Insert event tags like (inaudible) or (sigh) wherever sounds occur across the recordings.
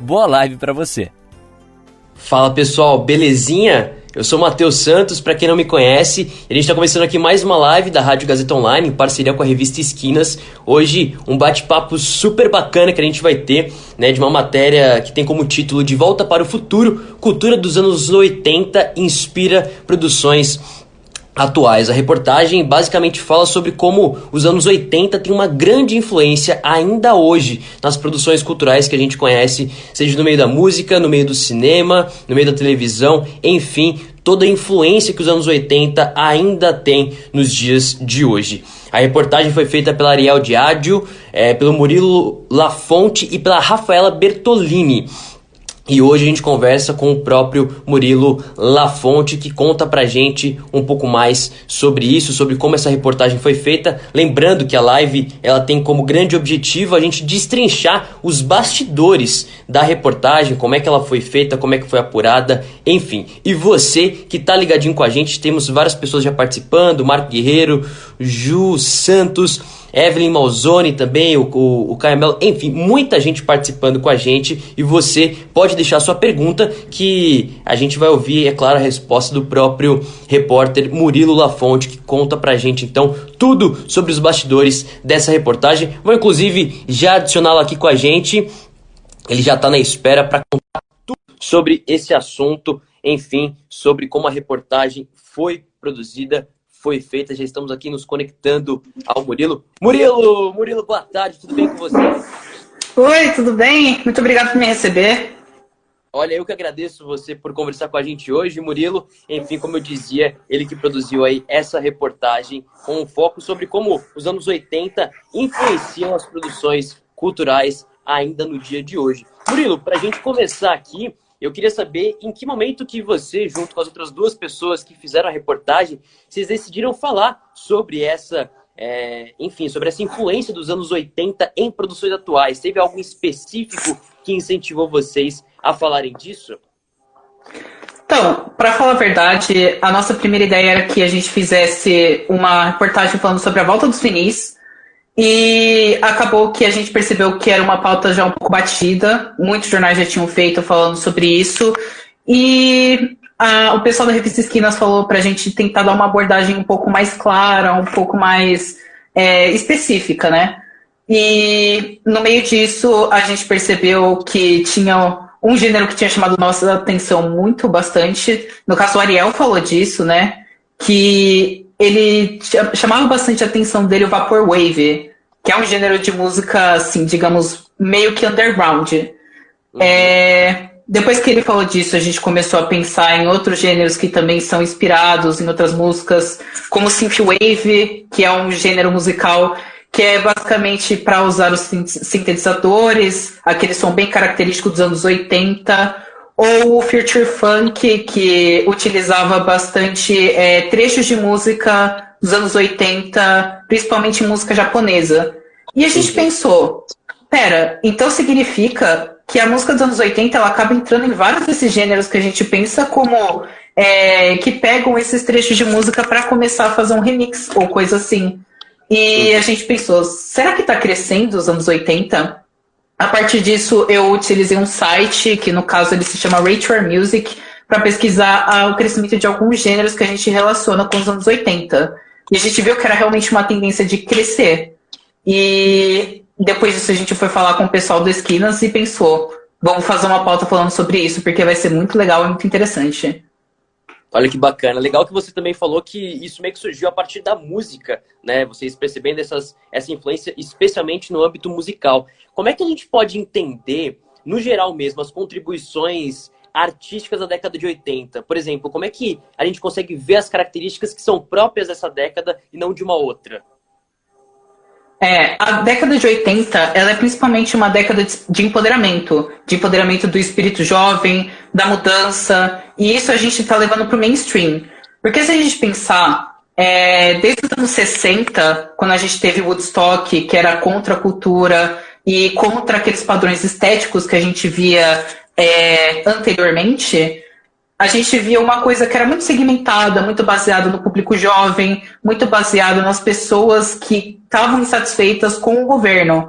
Boa live para você. Fala pessoal, belezinha? Eu sou Matheus Santos, para quem não me conhece, a gente está começando aqui mais uma live da Rádio Gazeta Online em parceria com a revista Esquinas. Hoje, um bate-papo super bacana que a gente vai ter, né, de uma matéria que tem como título De Volta para o Futuro, Cultura dos anos 80 inspira produções atuais. A reportagem basicamente fala sobre como os anos 80 têm uma grande influência ainda hoje nas produções culturais que a gente conhece, seja no meio da música, no meio do cinema, no meio da televisão, enfim, toda a influência que os anos 80 ainda tem nos dias de hoje. A reportagem foi feita pela Ariel Diádio, é, pelo Murilo Lafonte e pela Rafaela Bertolini. E hoje a gente conversa com o próprio Murilo Lafonte, que conta pra gente um pouco mais sobre isso, sobre como essa reportagem foi feita. Lembrando que a live ela tem como grande objetivo a gente destrinchar os bastidores da reportagem, como é que ela foi feita, como é que foi apurada, enfim. E você que tá ligadinho com a gente, temos várias pessoas já participando, Marco Guerreiro, Ju Santos, Evelyn Malzone também, o, o, o enfim, muita gente participando com a gente e você pode deixar sua pergunta que a gente vai ouvir, é claro, a resposta do próprio repórter Murilo Lafonte que conta pra gente então tudo sobre os bastidores dessa reportagem. Vou inclusive já adicioná-lo aqui com a gente, ele já tá na espera para contar tudo sobre esse assunto, enfim, sobre como a reportagem foi produzida foi feita. Já estamos aqui nos conectando ao Murilo. Murilo, Murilo, boa tarde, tudo bem com você? Oi, tudo bem? Muito obrigado por me receber. Olha, eu que agradeço você por conversar com a gente hoje, Murilo. Enfim, como eu dizia, ele que produziu aí essa reportagem com um foco sobre como os anos 80 influenciam as produções culturais ainda no dia de hoje. Murilo, para a gente começar aqui, eu queria saber em que momento que você, junto com as outras duas pessoas que fizeram a reportagem, vocês decidiram falar sobre essa, é, enfim, sobre essa influência dos anos 80 em produções atuais. Teve algo específico que incentivou vocês a falarem disso? Então, para falar a verdade, a nossa primeira ideia era que a gente fizesse uma reportagem falando sobre a volta dos finis, e acabou que a gente percebeu que era uma pauta já um pouco batida, muitos jornais já tinham feito falando sobre isso, e a, o pessoal da revista Esquinas falou para a gente tentar dar uma abordagem um pouco mais clara, um pouco mais é, específica, né? E no meio disso a gente percebeu que tinha um gênero que tinha chamado nossa atenção muito bastante. No caso, o Ariel falou disso, né? Que ele chamava bastante a atenção dele o Vaporwave, que é um gênero de música, assim, digamos, meio que underground. Uhum. É, depois que ele falou disso, a gente começou a pensar em outros gêneros que também são inspirados em outras músicas, como synthwave, que é um gênero musical que é basicamente para usar os sintetizadores, aquele som bem característico dos anos 80, ou o Future Funk, que utilizava bastante é, trechos de música dos anos 80, principalmente música japonesa. E a gente pensou, pera, então significa que a música dos anos 80 ela acaba entrando em vários desses gêneros que a gente pensa como é, que pegam esses trechos de música para começar a fazer um remix ou coisa assim. E a gente pensou, será que está crescendo os anos 80? A partir disso, eu utilizei um site, que no caso ele se chama Rachel Music, para pesquisar ah, o crescimento de alguns gêneros que a gente relaciona com os anos 80. E a gente viu que era realmente uma tendência de crescer. E depois disso a gente foi falar com o pessoal do Esquinas e pensou, vamos fazer uma pauta falando sobre isso, porque vai ser muito legal e muito interessante. Olha que bacana. Legal que você também falou que isso meio que surgiu a partir da música, né? Vocês percebendo essas, essa influência, especialmente no âmbito musical. Como é que a gente pode entender, no geral mesmo, as contribuições artísticas da década de 80? Por exemplo, como é que a gente consegue ver as características que são próprias dessa década e não de uma outra? É, a década de 80, ela é principalmente uma década de empoderamento, de empoderamento do espírito jovem, da mudança, e isso a gente está levando para o mainstream. Porque se a gente pensar, é, desde os anos 60, quando a gente teve Woodstock, que era contra a cultura e contra aqueles padrões estéticos que a gente via é, anteriormente, a gente via uma coisa que era muito segmentada, muito baseada no público jovem, muito baseada nas pessoas que estavam insatisfeitas com o governo.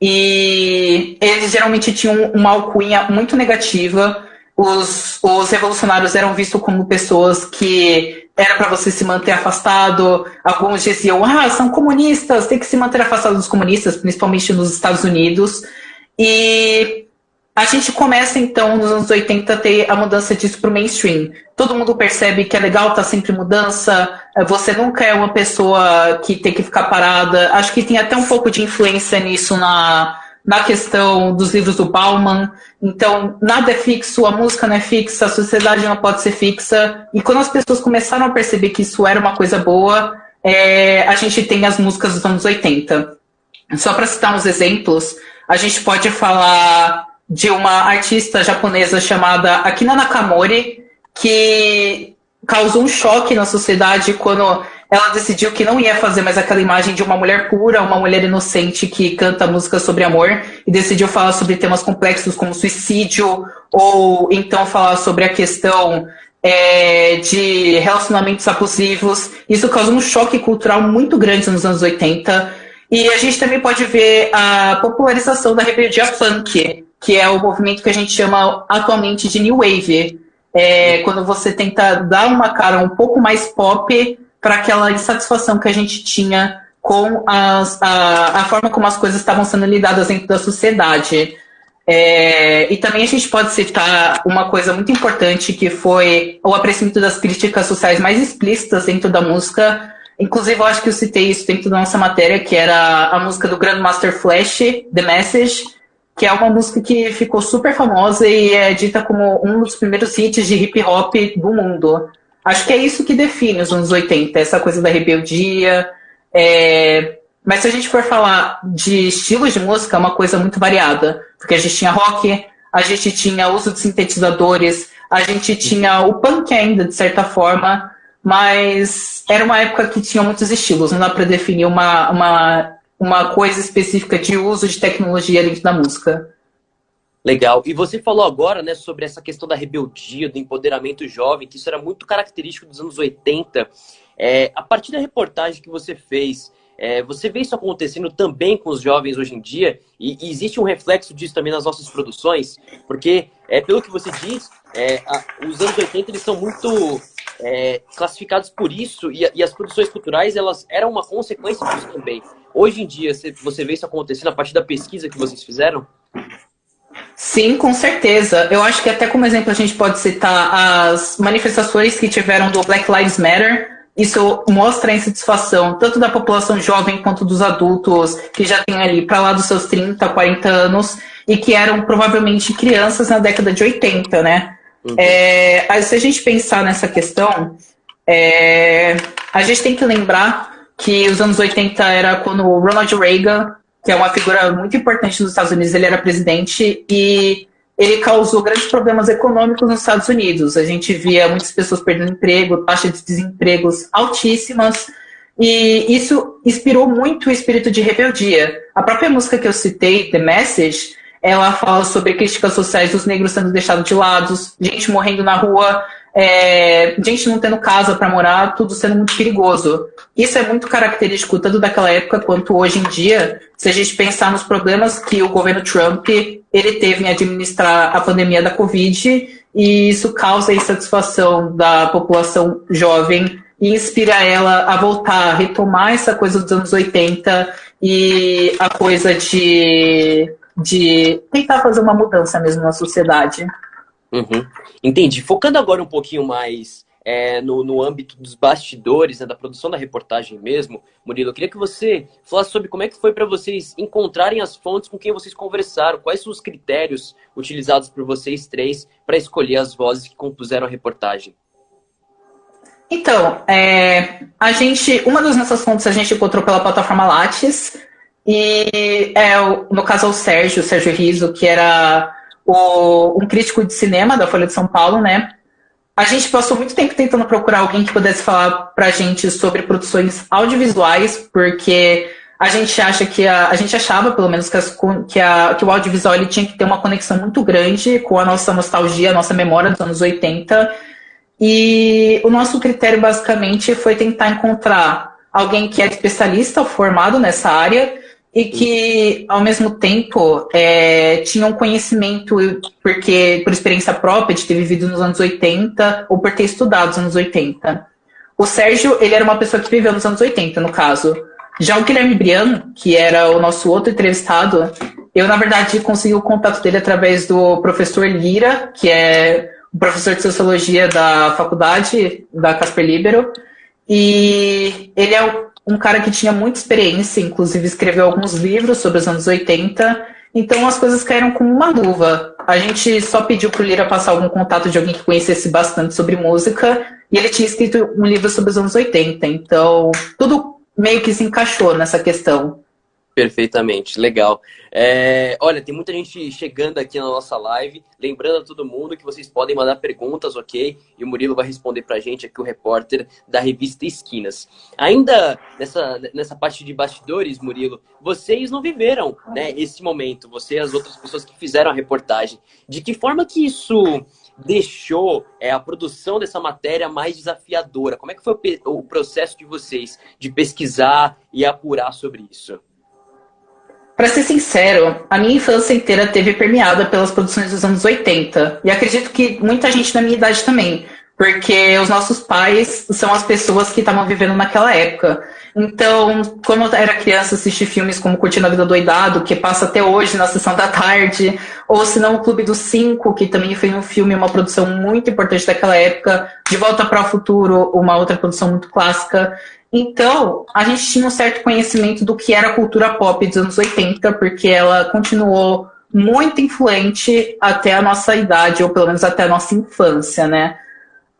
E eles geralmente tinham uma alcunha muito negativa. Os, os revolucionários eram vistos como pessoas que era para você se manter afastado. Alguns diziam, ah, são comunistas, tem que se manter afastado dos comunistas, principalmente nos Estados Unidos. E a gente começa, então, nos anos 80, a ter a mudança disso para o mainstream. Todo mundo percebe que é legal, tá sempre mudança, é, você nunca é uma pessoa que tem que ficar parada. Acho que tem até um pouco de influência nisso na, na questão dos livros do Bauman. Então, nada é fixo, a música não é fixa, a sociedade não pode ser fixa. E quando as pessoas começaram a perceber que isso era uma coisa boa, é, a gente tem as músicas dos anos 80. Só para citar uns exemplos, a gente pode falar de uma artista japonesa chamada Akina Nakamori, que causou um choque na sociedade quando ela decidiu que não ia fazer mais aquela imagem de uma mulher pura, uma mulher inocente que canta música sobre amor, e decidiu falar sobre temas complexos como suicídio, ou então falar sobre a questão é, de relacionamentos abusivos. Isso causou um choque cultural muito grande nos anos 80. E a gente também pode ver a popularização da rebeldia punk, que é o movimento que a gente chama atualmente de New Wave. É, quando você tenta dar uma cara um pouco mais pop para aquela insatisfação que a gente tinha com as, a, a forma como as coisas estavam sendo lidadas dentro da sociedade. É, e também a gente pode citar uma coisa muito importante que foi o apreciamento das críticas sociais mais explícitas dentro da música. Inclusive, eu acho que eu citei isso dentro da nossa matéria, que era a música do Grandmaster Flash, The Message, que é uma música que ficou super famosa e é dita como um dos primeiros hits de hip hop do mundo. Acho que é isso que define os anos 80, essa coisa da rebeldia. É... Mas se a gente for falar de estilos de música, é uma coisa muito variada. Porque a gente tinha rock, a gente tinha uso de sintetizadores, a gente tinha o punk ainda, de certa forma, mas era uma época que tinha muitos estilos, não dá para definir uma, uma uma coisa específica de uso de tecnologia dentro da música. Legal. E você falou agora, né, sobre essa questão da rebeldia, do empoderamento jovem, que isso era muito característico dos anos 80. É, a partir da reportagem que você fez, é, você vê isso acontecendo também com os jovens hoje em dia? E, e existe um reflexo disso também nas nossas produções? Porque, é, pelo que você diz, é, a, os anos 80 eles são muito é, classificados por isso e, e, as produções culturais elas eram uma consequência disso também. Hoje em dia, você vê isso acontecendo a partir da pesquisa que vocês fizeram? Sim, com certeza. Eu acho que até como exemplo a gente pode citar as manifestações que tiveram do Black Lives Matter. Isso mostra a insatisfação tanto da população jovem quanto dos adultos que já têm ali para lá dos seus 30, 40 anos e que eram provavelmente crianças na década de 80, né? Uhum. É, se a gente pensar nessa questão, é, a gente tem que lembrar que os anos 80 era quando o Ronald Reagan, que é uma figura muito importante nos Estados Unidos, ele era presidente e ele causou grandes problemas econômicos nos Estados Unidos. A gente via muitas pessoas perdendo emprego, taxas de desempregos altíssimas, e isso inspirou muito o espírito de rebeldia. A própria música que eu citei, The Message, ela fala sobre críticas sociais dos negros sendo deixados de lado, gente morrendo na rua, é, gente não tendo casa para morar, tudo sendo muito perigoso. Isso é muito característico tanto daquela época quanto hoje em dia, se a gente pensar nos problemas que o governo Trump ele teve em administrar a pandemia da Covid, e isso causa insatisfação da população jovem e inspira ela a voltar, a retomar essa coisa dos anos 80 e a coisa de, de tentar fazer uma mudança mesmo na sociedade. Uhum. Entendi. Focando agora um pouquinho mais é, no, no âmbito dos bastidores, né, da produção da reportagem mesmo, Murilo, eu queria que você falasse sobre como é que foi para vocês encontrarem as fontes com quem vocês conversaram, quais são os critérios utilizados por vocês três para escolher as vozes que compuseram a reportagem. Então, é, a gente, uma das nossas fontes a gente encontrou pela plataforma Lattes, E é, no caso o Sérgio, o Sérgio Riso, que era o, um crítico de cinema da Folha de São Paulo, né? A gente passou muito tempo tentando procurar alguém que pudesse falar pra gente sobre produções audiovisuais, porque a gente acha que a, a gente achava, pelo menos, que, as, que, a, que o audiovisual ele tinha que ter uma conexão muito grande com a nossa nostalgia, a nossa memória dos anos 80. E o nosso critério basicamente foi tentar encontrar alguém que é especialista, formado nessa área, e que, ao mesmo tempo, é, tinha um conhecimento, porque por experiência própria, de ter vivido nos anos 80, ou por ter estudado nos anos 80. O Sérgio, ele era uma pessoa que viveu nos anos 80, no caso. Já o Guilherme Briano, que era o nosso outro entrevistado, eu, na verdade, consegui o contato dele através do professor Lira, que é o professor de Sociologia da faculdade, da Casper Libero, e ele é um cara que tinha muita experiência, inclusive escreveu alguns livros sobre os anos 80, então as coisas caíram como uma luva. A gente só pediu pro Lira passar algum contato de alguém que conhecesse bastante sobre música, e ele tinha escrito um livro sobre os anos 80, então tudo meio que se encaixou nessa questão. Perfeitamente, legal. É, olha, tem muita gente chegando aqui na nossa live. Lembrando a todo mundo que vocês podem mandar perguntas, ok? E o Murilo vai responder pra gente aqui, o repórter da revista Esquinas. Ainda nessa, nessa parte de bastidores, Murilo, vocês não viveram né, esse momento, você e as outras pessoas que fizeram a reportagem. De que forma que isso deixou é, a produção dessa matéria mais desafiadora? Como é que foi o processo de vocês de pesquisar e apurar sobre isso? Para ser sincero, a minha infância inteira teve permeada pelas produções dos anos 80. E acredito que muita gente da minha idade também. Porque os nossos pais são as pessoas que estavam vivendo naquela época. Então, quando eu era criança, assisti filmes como Curtindo a Vida Doidado, que passa até hoje na sessão da tarde, ou se não, O Clube dos Cinco, que também foi um filme, uma produção muito importante daquela época, De Volta para o Futuro, uma outra produção muito clássica. Então, a gente tinha um certo conhecimento do que era a cultura pop dos anos 80, porque ela continuou muito influente até a nossa idade, ou pelo menos até a nossa infância, né?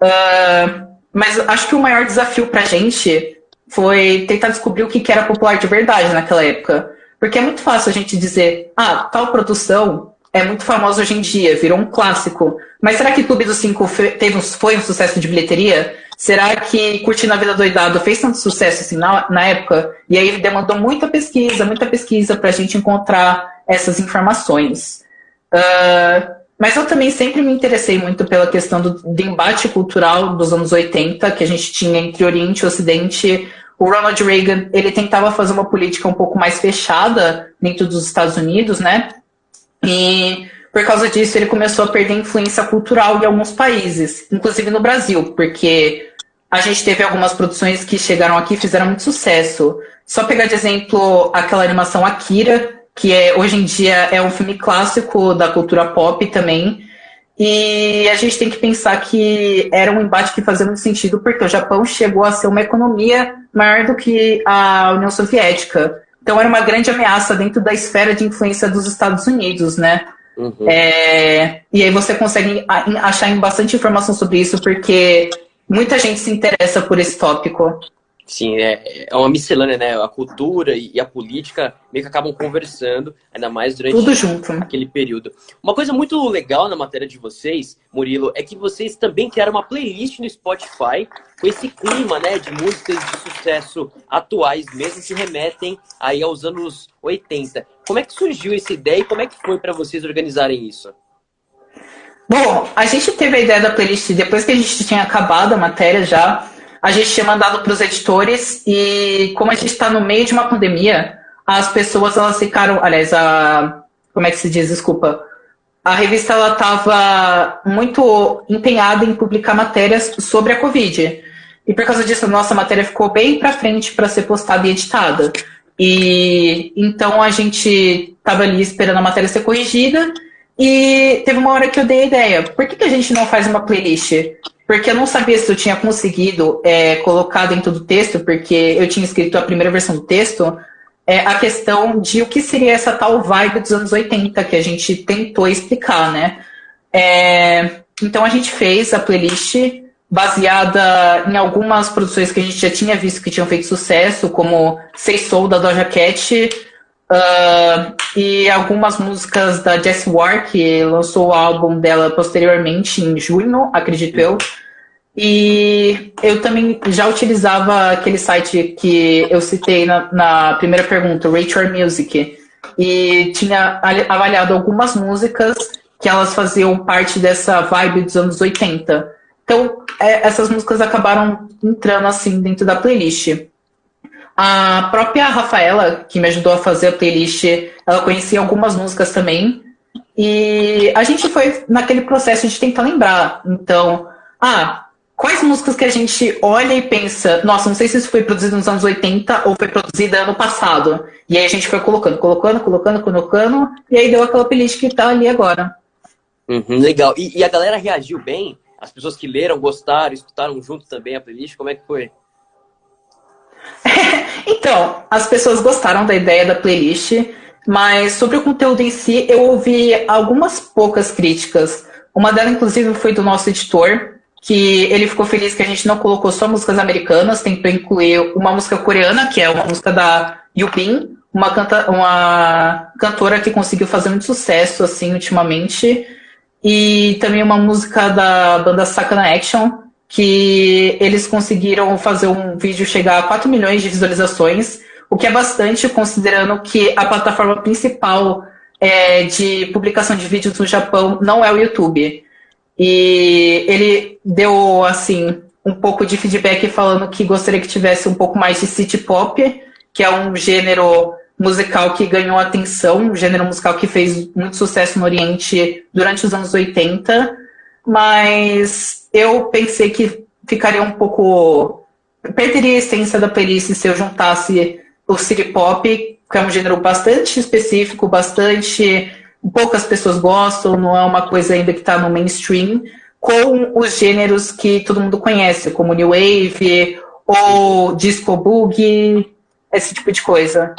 Uh, mas acho que o maior desafio pra gente foi tentar descobrir o que era popular de verdade naquela época. Porque é muito fácil a gente dizer, ah, tal produção é muito famosa hoje em dia, virou um clássico. Mas será que Clube dos Cinco foi um sucesso de bilheteria? Será que Curtindo a Vida Doidado fez tanto sucesso assim na, na época? E aí demandou muita pesquisa, muita pesquisa para a gente encontrar essas informações. Uh, mas eu também sempre me interessei muito pela questão do, do embate cultural dos anos 80, que a gente tinha entre Oriente e Ocidente. O Ronald Reagan, ele tentava fazer uma política um pouco mais fechada dentro dos Estados Unidos, né? E por causa disso, ele começou a perder influência cultural em alguns países, inclusive no Brasil, porque a gente teve algumas produções que chegaram aqui e fizeram muito sucesso. Só pegar de exemplo aquela animação Akira, que é, hoje em dia é um filme clássico da cultura pop também. E a gente tem que pensar que era um embate que fazia muito sentido, porque o Japão chegou a ser uma economia maior do que a União Soviética. Então era uma grande ameaça dentro da esfera de influência dos Estados Unidos, né? Uhum. É, e aí você consegue achar bastante informação sobre isso, porque muita gente se interessa por esse tópico. Sim, é, é uma miscelânea, né? A cultura e a política meio que acabam conversando, ainda mais durante Tudo junto. aquele período. Uma coisa muito legal na matéria de vocês, Murilo, é que vocês também criaram uma playlist no Spotify com esse clima, né, de músicas de sucesso atuais, mesmo que remetem aí aos anos 80. Como é que surgiu essa ideia e como é que foi para vocês organizarem isso? Bom, a gente teve a ideia da playlist depois que a gente tinha acabado a matéria já. A gente tinha mandado para os editores e como a gente está no meio de uma pandemia, as pessoas elas ficaram, aliás, a como é que se diz, desculpa, a revista ela estava muito empenhada em publicar matérias sobre a Covid. E por causa disso, a nossa matéria ficou bem para frente para ser postada e editada. E então a gente estava ali esperando a matéria ser corrigida e teve uma hora que eu dei a ideia, por que, que a gente não faz uma playlist? Porque eu não sabia se eu tinha conseguido é, colocar dentro do texto, porque eu tinha escrito a primeira versão do texto, é, a questão de o que seria essa tal vibe dos anos 80 que a gente tentou explicar, né? É, então a gente fez a playlist baseada em algumas produções que a gente já tinha visto que tinham feito sucesso, como Sei Soul da Doja Cat, Uh, e algumas músicas da Jessie Ware, que lançou o álbum dela posteriormente, em junho, acredito eu. E eu também já utilizava aquele site que eu citei na, na primeira pergunta, Rate Your Music, e tinha avaliado algumas músicas que elas faziam parte dessa vibe dos anos 80. Então, é, essas músicas acabaram entrando assim dentro da playlist. A própria Rafaela, que me ajudou a fazer a playlist, ela conhecia algumas músicas também. E a gente foi naquele processo de tentar lembrar. Então, ah, quais músicas que a gente olha e pensa, nossa, não sei se isso foi produzido nos anos 80 ou foi produzido ano passado. E aí a gente foi colocando, colocando, colocando, colocando, e aí deu aquela playlist que tá ali agora. Uhum, legal. E, e, a galera reagiu bem? As pessoas que leram, gostaram, escutaram junto também a playlist? Como é que foi? (laughs) então, as pessoas gostaram da ideia da playlist, mas sobre o conteúdo em si, eu ouvi algumas poucas críticas. Uma delas, inclusive, foi do nosso editor, que ele ficou feliz que a gente não colocou só músicas americanas, tentou incluir uma música coreana, que é uma música da Yubin, uma, canta uma cantora que conseguiu fazer muito sucesso assim ultimamente, e também uma música da banda Sakana Action, que eles conseguiram fazer um vídeo chegar a 4 milhões de visualizações, o que é bastante considerando que a plataforma principal é, de publicação de vídeos no Japão não é o YouTube. E ele deu, assim, um pouco de feedback falando que gostaria que tivesse um pouco mais de city pop, que é um gênero musical que ganhou atenção, um gênero musical que fez muito sucesso no Oriente durante os anos 80, mas eu pensei que ficaria um pouco. perderia a essência da playlist se eu juntasse o city pop, que é um gênero bastante específico, bastante. poucas pessoas gostam, não é uma coisa ainda que está no mainstream, com os gêneros que todo mundo conhece, como New Wave ou Disco Boogie, esse tipo de coisa.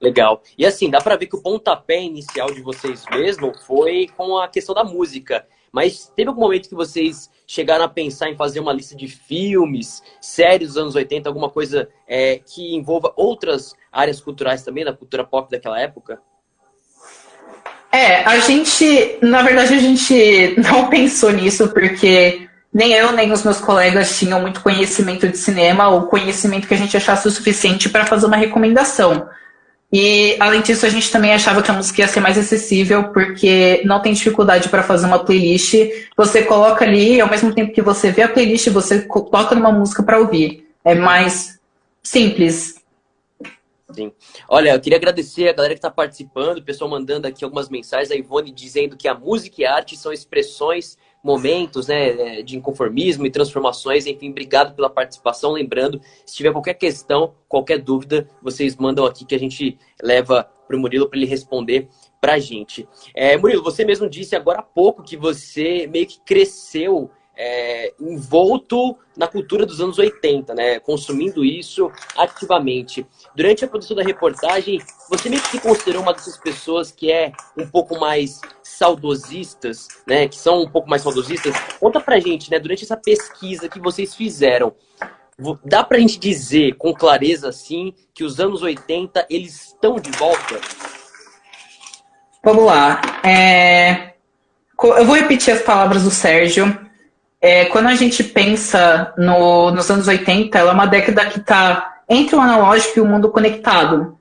Legal. E assim, dá para ver que o pontapé inicial de vocês mesmo foi com a questão da música. Mas teve algum momento que vocês chegaram a pensar em fazer uma lista de filmes, séries dos anos 80, alguma coisa é, que envolva outras áreas culturais também, da cultura pop daquela época? É, a gente, na verdade, a gente não (laughs) pensou nisso porque nem eu nem os meus colegas tinham muito conhecimento de cinema ou conhecimento que a gente achasse o suficiente para fazer uma recomendação. E, além disso, a gente também achava que a música ia ser mais acessível, porque não tem dificuldade para fazer uma playlist. Você coloca ali, ao mesmo tempo que você vê a playlist, você coloca numa música para ouvir. É mais simples. Sim. Olha, eu queria agradecer a galera que está participando, o pessoal mandando aqui algumas mensagens, a Ivone dizendo que a música e a arte são expressões momentos né, é, de inconformismo e transformações. Enfim, obrigado pela participação. Lembrando, se tiver qualquer questão, qualquer dúvida, vocês mandam aqui que a gente leva para o Murilo para ele responder para a gente. É, Murilo, você mesmo disse agora há pouco que você meio que cresceu é, envolto na cultura dos anos 80, né? Consumindo isso ativamente. Durante a produção da reportagem, você meio que se considerou uma dessas pessoas que é um pouco mais saudosistas, né? Que são um pouco mais saudosistas. Conta pra gente, né? Durante essa pesquisa que vocês fizeram, dá pra gente dizer com clareza, assim, que os anos 80, eles estão de volta? Vamos lá. É... Eu vou repetir as palavras do Sérgio é, quando a gente pensa no, nos anos 80, ela é uma década que está entre o analógico e o mundo conectado.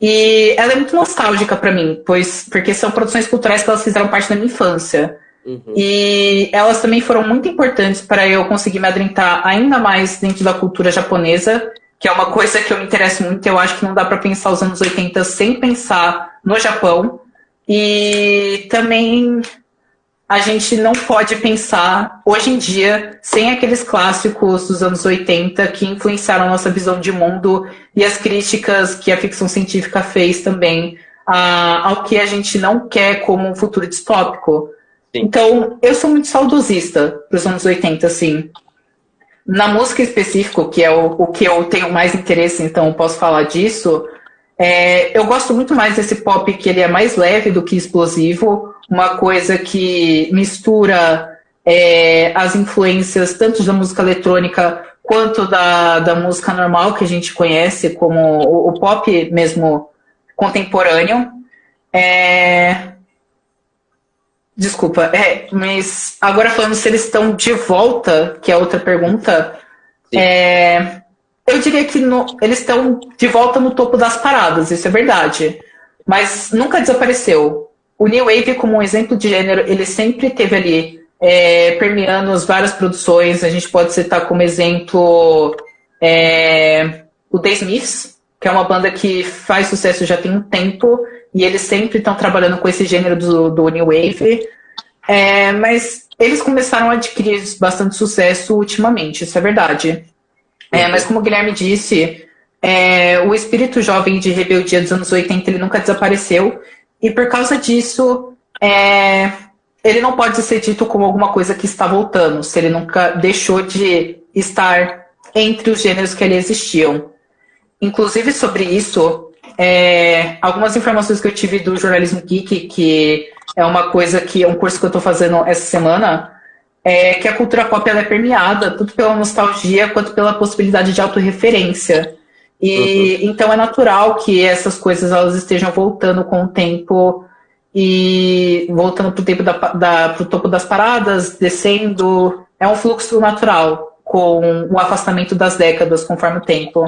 E ela é muito nostálgica para mim, pois porque são produções culturais que elas fizeram parte da minha infância. Uhum. E elas também foram muito importantes para eu conseguir me adentrar ainda mais dentro da cultura japonesa, que é uma coisa que eu me interesso muito. Eu acho que não dá para pensar os anos 80 sem pensar no Japão. E também a gente não pode pensar hoje em dia sem aqueles clássicos dos anos 80 que influenciaram a nossa visão de mundo e as críticas que a ficção científica fez também a, ao que a gente não quer como um futuro distópico. Sim. Então, eu sou muito saudosista dos anos 80, assim. Na música específico, que é o, o que eu tenho mais interesse, então posso falar disso, é, eu gosto muito mais desse pop que ele é mais leve do que explosivo, uma coisa que mistura é, as influências tanto da música eletrônica quanto da, da música normal que a gente conhece, como o, o pop mesmo contemporâneo. É... Desculpa, é, mas agora falando se eles estão de volta, que é outra pergunta, é, eu diria que no, eles estão de volta no topo das paradas, isso é verdade. Mas nunca desapareceu. O New Wave, como um exemplo de gênero, ele sempre teve ali, é, permeando as várias produções. A gente pode citar como exemplo é, o The Smiths, que é uma banda que faz sucesso já tem um tempo, e eles sempre estão trabalhando com esse gênero do, do New Wave. É, mas eles começaram a adquirir bastante sucesso ultimamente, isso é verdade. É, mas como o Guilherme disse, é, o espírito jovem de rebeldia dos anos 80 ele nunca desapareceu, e por causa disso, é, ele não pode ser dito como alguma coisa que está voltando, se ele nunca deixou de estar entre os gêneros que ali existiam. Inclusive sobre isso, é, algumas informações que eu tive do jornalismo geek, que é uma coisa que é um curso que eu estou fazendo essa semana, é que a cultura pop é permeada tanto pela nostalgia quanto pela possibilidade de autorreferência. E uhum. então é natural que essas coisas elas estejam voltando com o tempo e voltando para o tempo da, da pro topo das paradas, descendo. É um fluxo natural com o afastamento das décadas conforme o tempo.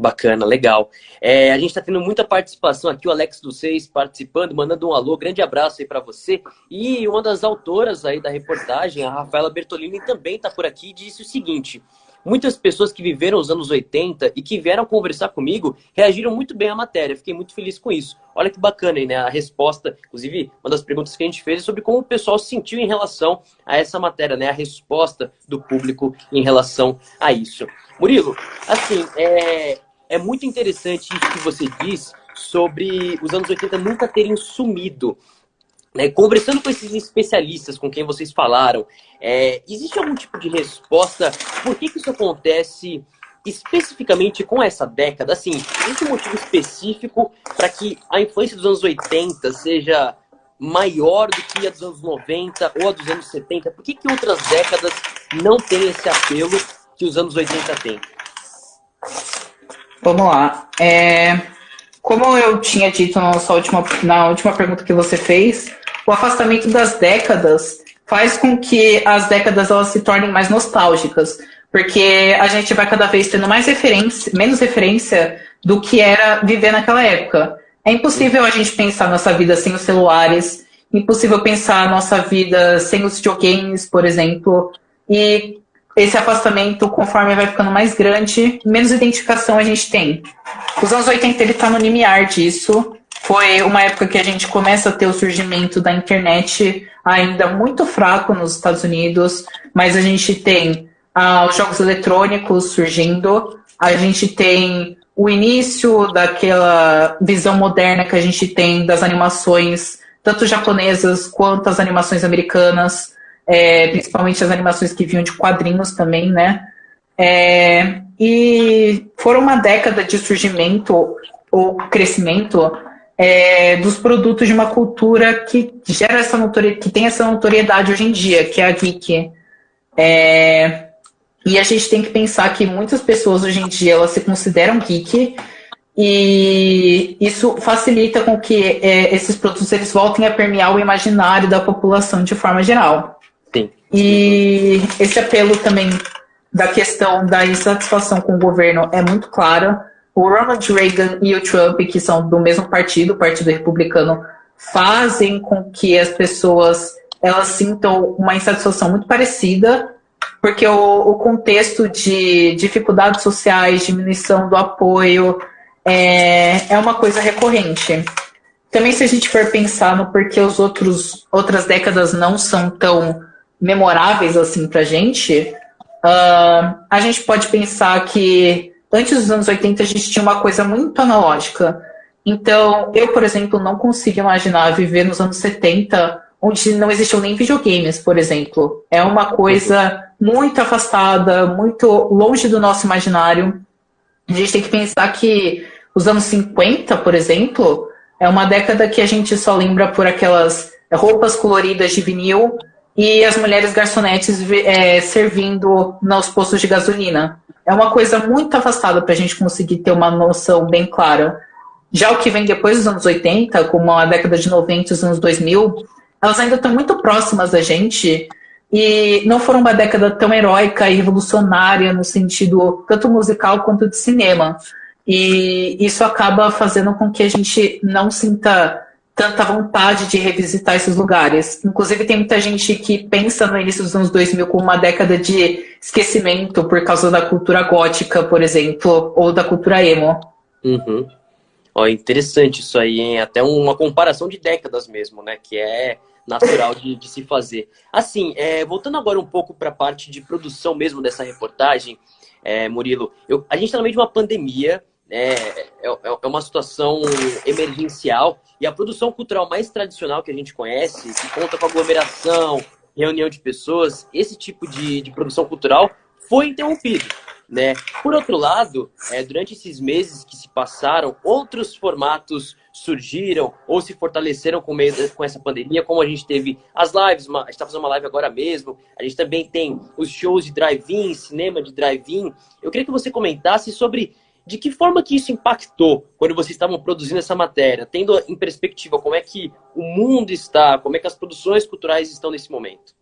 Bacana, legal. É, a gente está tendo muita participação aqui, o Alex dos Seis participando, mandando um alô, grande abraço aí para você. E uma das autoras aí da reportagem, a Rafaela Bertolini, também está por aqui e disse o seguinte: muitas pessoas que viveram os anos 80 e que vieram conversar comigo reagiram muito bem à matéria. Fiquei muito feliz com isso. Olha que bacana aí, né? A resposta, inclusive, uma das perguntas que a gente fez é sobre como o pessoal se sentiu em relação a essa matéria, né? A resposta do público em relação a isso. Murilo, assim, é, é muito interessante isso que você diz sobre os anos 80 nunca terem sumido. Né? Conversando com esses especialistas com quem vocês falaram, é, existe algum tipo de resposta? Por que, que isso acontece especificamente com essa década? Assim, existe um motivo específico para que a influência dos anos 80 seja maior do que a dos anos 90 ou a dos anos 70? Por que, que outras décadas não têm esse apelo que os anos 80 têm? Vamos lá. É, como eu tinha dito na, última, na última pergunta que você fez, o afastamento das décadas faz com que as décadas elas se tornem mais nostálgicas, porque a gente vai cada vez tendo mais referência, menos referência do que era viver naquela época. É impossível a gente pensar nossa vida sem os celulares, impossível pensar nossa vida sem os videogames, por exemplo. E esse afastamento, conforme vai ficando mais grande, menos identificação a gente tem. Os anos 80 ele está no limiar disso. Foi uma época que a gente começa a ter o surgimento da internet ainda muito fraco nos Estados Unidos, mas a gente tem ah, os jogos eletrônicos surgindo, a gente tem o início daquela visão moderna que a gente tem das animações, tanto japonesas quanto as animações americanas é, principalmente as animações que vinham de quadrinhos também, né? É, e foram uma década de surgimento ou crescimento é, dos produtos de uma cultura que gera essa notoriedade, que tem essa notoriedade hoje em dia, que é a geek. É, e a gente tem que pensar que muitas pessoas hoje em dia elas se consideram geek e isso facilita com que é, esses produtos eles voltem a permear o imaginário da população de forma geral. E esse apelo também da questão da insatisfação com o governo é muito claro. O Ronald Reagan e o Trump, que são do mesmo partido, o Partido Republicano, fazem com que as pessoas elas sintam uma insatisfação muito parecida, porque o, o contexto de dificuldades sociais, diminuição do apoio, é, é uma coisa recorrente. Também se a gente for pensar no porquê os outros outras décadas não são tão memoráveis assim pra gente, uh, a gente pode pensar que antes dos anos 80 a gente tinha uma coisa muito analógica. Então, eu, por exemplo, não consigo imaginar viver nos anos 70 onde não existiam nem videogames, por exemplo. É uma coisa muito afastada, muito longe do nosso imaginário. A gente tem que pensar que os anos 50, por exemplo, é uma década que a gente só lembra por aquelas roupas coloridas de vinil e as mulheres garçonetes é, servindo nos postos de gasolina. É uma coisa muito afastada para a gente conseguir ter uma noção bem clara. Já o que vem depois dos anos 80, como a década de 90 e os anos 2000, elas ainda estão muito próximas da gente e não foram uma década tão heróica e revolucionária no sentido tanto musical quanto de cinema. E isso acaba fazendo com que a gente não sinta tanta vontade de revisitar esses lugares. Inclusive, tem muita gente que pensa no início dos anos 2000 como uma década de esquecimento por causa da cultura gótica, por exemplo, ou da cultura emo. Uhum. Ó, interessante isso aí, hein? Até uma comparação de décadas mesmo, né? Que é natural de, de se fazer. Assim, é, voltando agora um pouco para a parte de produção mesmo dessa reportagem, é, Murilo, eu, a gente está no meio de uma pandemia, é, é, é, uma situação emergencial e a produção cultural mais tradicional que a gente conhece, que conta com aglomeração, reunião de pessoas, esse tipo de, de produção cultural foi interrompido. Né? Por outro lado, é, durante esses meses que se passaram, outros formatos surgiram ou se fortaleceram com, meio, com essa pandemia, como a gente teve as lives, uma, a gente está fazendo uma live agora mesmo, a gente também tem os shows de drive-in, cinema de drive-in. Eu queria que você comentasse sobre de que forma que isso impactou quando vocês estavam produzindo essa matéria, tendo em perspectiva como é que o mundo está, como é que as produções culturais estão nesse momento.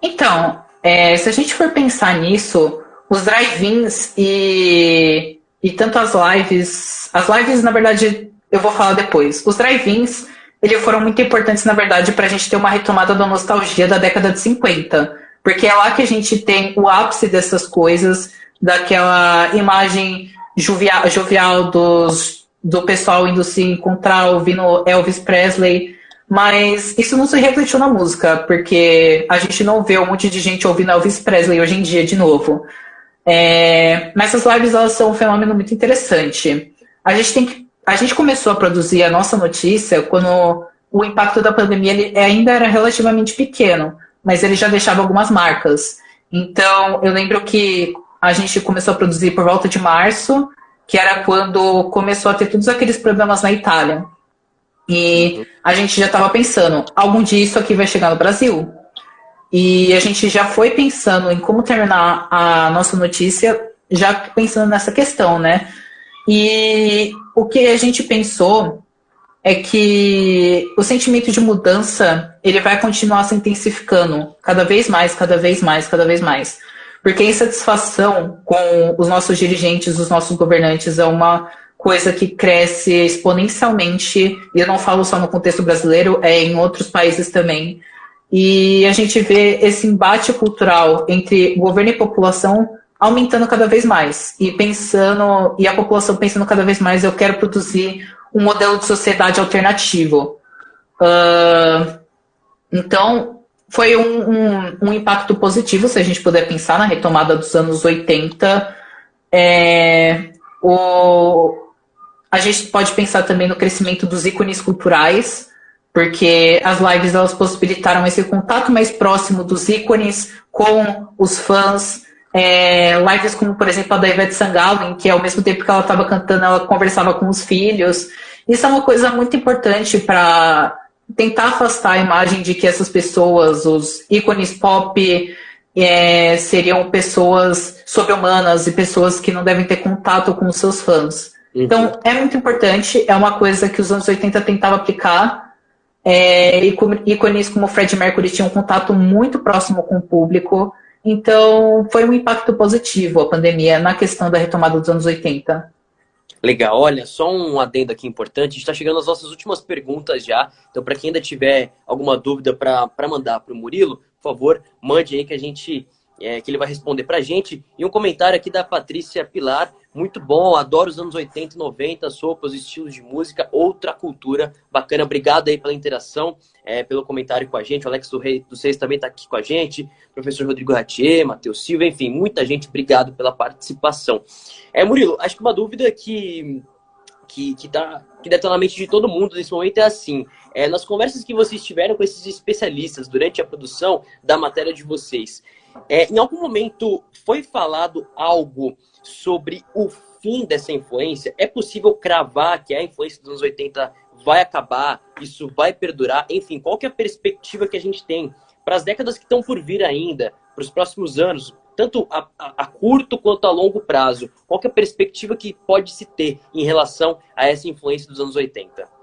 Então, é, se a gente for pensar nisso, os drive-ins e, e tanto as lives. As lives, na verdade, eu vou falar depois. Os drive-ins, eles foram muito importantes, na verdade, para a gente ter uma retomada da nostalgia da década de 50. Porque é lá que a gente tem o ápice dessas coisas, daquela imagem jovial, dos, do pessoal indo se encontrar ouvindo Elvis Presley. Mas isso não se refletiu na música, porque a gente não vê um monte de gente ouvindo Elvis Presley hoje em dia de novo. É, mas as lives elas são um fenômeno muito interessante. A gente tem que, a gente começou a produzir a nossa notícia quando o impacto da pandemia ele ainda era relativamente pequeno, mas ele já deixava algumas marcas. Então, eu lembro que a gente começou a produzir por volta de março, que era quando começou a ter todos aqueles problemas na Itália. E a gente já estava pensando, algum dia isso aqui vai chegar no Brasil? E a gente já foi pensando em como terminar a nossa notícia, já pensando nessa questão, né? E o que a gente pensou é que o sentimento de mudança ele vai continuar se intensificando cada vez mais, cada vez mais, cada vez mais. Porque a insatisfação com os nossos dirigentes, os nossos governantes, é uma coisa que cresce exponencialmente, e eu não falo só no contexto brasileiro, é em outros países também. E a gente vê esse embate cultural entre governo e população aumentando cada vez mais e pensando e a população pensando cada vez mais eu quero produzir um modelo de sociedade alternativo. Uh, então foi um, um, um, impacto positivo se a gente puder pensar na retomada dos anos 80. É, o, a gente pode pensar também no crescimento dos ícones culturais porque as lives elas possibilitaram esse contato mais próximo dos ícones com os fãs. É, lives como, por exemplo, a da Ivete Sangalo, em que ao mesmo tempo que ela estava cantando, ela conversava com os filhos. Isso é uma coisa muito importante para tentar afastar a imagem de que essas pessoas, os ícones pop, é, seriam pessoas sobre-humanas e pessoas que não devem ter contato com os seus fãs. Uhum. Então, é muito importante, é uma coisa que os anos 80 tentavam aplicar, é, ícones como Fred Mercury tinham um contato muito próximo com o público. Então, foi um impacto positivo a pandemia na questão da retomada dos anos 80. Legal, olha, só um adendo aqui importante. A gente está chegando às nossas últimas perguntas já. Então, para quem ainda tiver alguma dúvida para mandar para o Murilo, por favor, mande aí que a gente é, que ele vai responder para a gente. E um comentário aqui da Patrícia Pilar. Muito bom, adoro os anos 80 e 90, sopas, estilos de música, outra cultura. Bacana, obrigado aí pela interação, é, pelo comentário com a gente. O Alex do Rei dos Reis também está aqui com a gente. Professor Rodrigo Ratier, Matheus Silva, enfim, muita gente, obrigado pela participação. É, Murilo, acho que uma dúvida que, que, que, tá, que deve estar na mente de todo mundo nesse momento é assim. É, nas conversas que vocês tiveram com esses especialistas durante a produção da matéria de vocês, é, em algum momento foi falado algo sobre o fim dessa influência? É possível cravar que a influência dos anos 80 vai acabar, isso vai perdurar? Enfim, qual que é a perspectiva que a gente tem para as décadas que estão por vir ainda, para os próximos anos? tanto a, a, a, curto quanto a longo prazo? Qual é a perspectiva que pode se ter em relação a essa influência dos anos 80?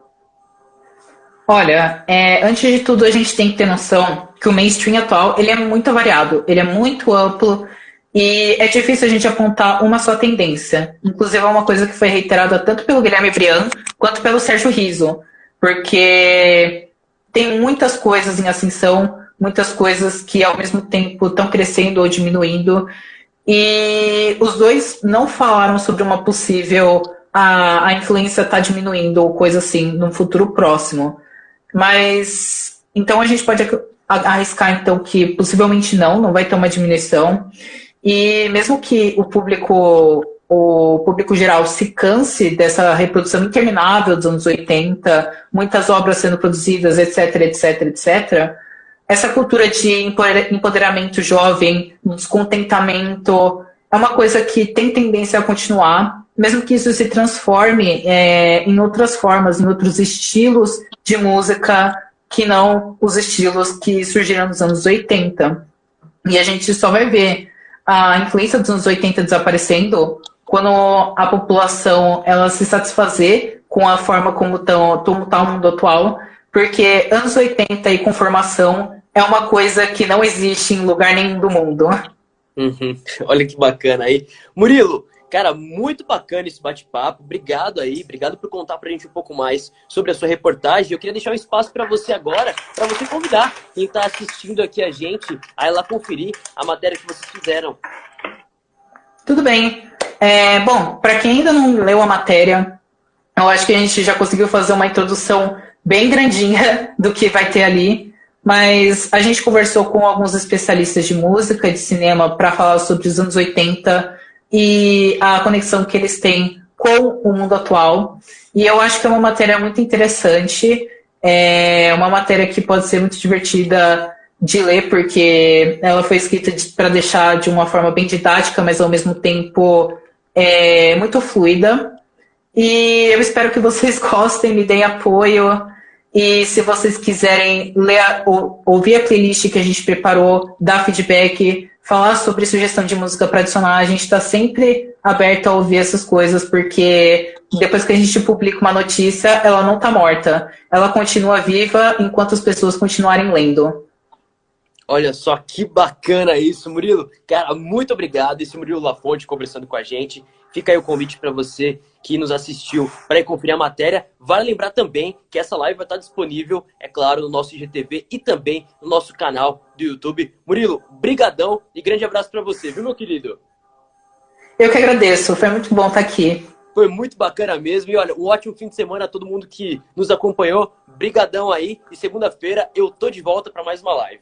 Olha, é, antes de tudo a gente tem que ter noção que o mainstream atual ele é muito variado, ele é muito amplo e é difícil a gente apontar uma só tendência. Inclusive é uma coisa que foi reiterada tanto pelo Guilherme Brian quanto pelo Sérgio Riso, porque tem muitas coisas em ascensão, muitas coisas que ao mesmo tempo estão crescendo ou diminuindo. E os dois não falaram sobre uma possível a, a influência está diminuindo ou coisa assim no futuro próximo. Mas então a gente pode arriscar então que possivelmente não, não vai ter uma diminuição. E mesmo que o público o público geral se canse dessa reprodução interminável dos anos 80, muitas obras sendo produzidas, etc, etc, etc, essa cultura de empoderamento jovem, descontentamento, é uma coisa que tem tendência a continuar, mesmo que isso se transforme é, em outras formas, em outros estilos de música que não os estilos que surgiram nos anos 80. E a gente só vai ver a influência dos anos 80 desaparecendo quando a população ela se satisfazer com a forma como está o mundo atual, porque anos 80 e conformação é uma coisa que não existe em lugar nenhum do mundo. Uhum. Olha que bacana aí. Murilo, cara, muito bacana esse bate-papo. Obrigado aí, obrigado por contar pra gente um pouco mais sobre a sua reportagem. Eu queria deixar um espaço para você agora, para você convidar quem está assistindo aqui a gente a ir lá conferir a matéria que vocês fizeram. Tudo bem. É, bom, para quem ainda não leu a matéria, eu acho que a gente já conseguiu fazer uma introdução bem grandinha (laughs) do que vai ter ali. Mas a gente conversou com alguns especialistas de música, de cinema, para falar sobre os anos 80 e a conexão que eles têm com o mundo atual. E eu acho que é uma matéria muito interessante, é uma matéria que pode ser muito divertida de ler, porque ela foi escrita de, para deixar de uma forma bem didática, mas ao mesmo tempo é, muito fluida. E eu espero que vocês (laughs) gostem, me deem apoio. E se vocês quiserem ler, ou, ouvir a playlist que a gente preparou, dar feedback, falar sobre sugestão de música para adicionar, a gente está sempre aberto a ouvir essas coisas, porque depois que a gente publica uma notícia, ela não está morta. Ela continua viva enquanto as pessoas continuarem lendo. Olha só que bacana isso, Murilo. Cara, muito obrigado. Esse Murilo Lafonte conversando com a gente. Fica aí o convite para você que nos assistiu para ir conferir a matéria. Vale lembrar também que essa live vai estar disponível, é claro, no nosso IGTV e também no nosso canal do YouTube. Murilo, brigadão e grande abraço para você, viu, meu querido? Eu que agradeço. Foi muito bom estar aqui. Foi muito bacana mesmo. E olha, um ótimo fim de semana a todo mundo que nos acompanhou. Brigadão aí. E segunda-feira eu tô de volta para mais uma live.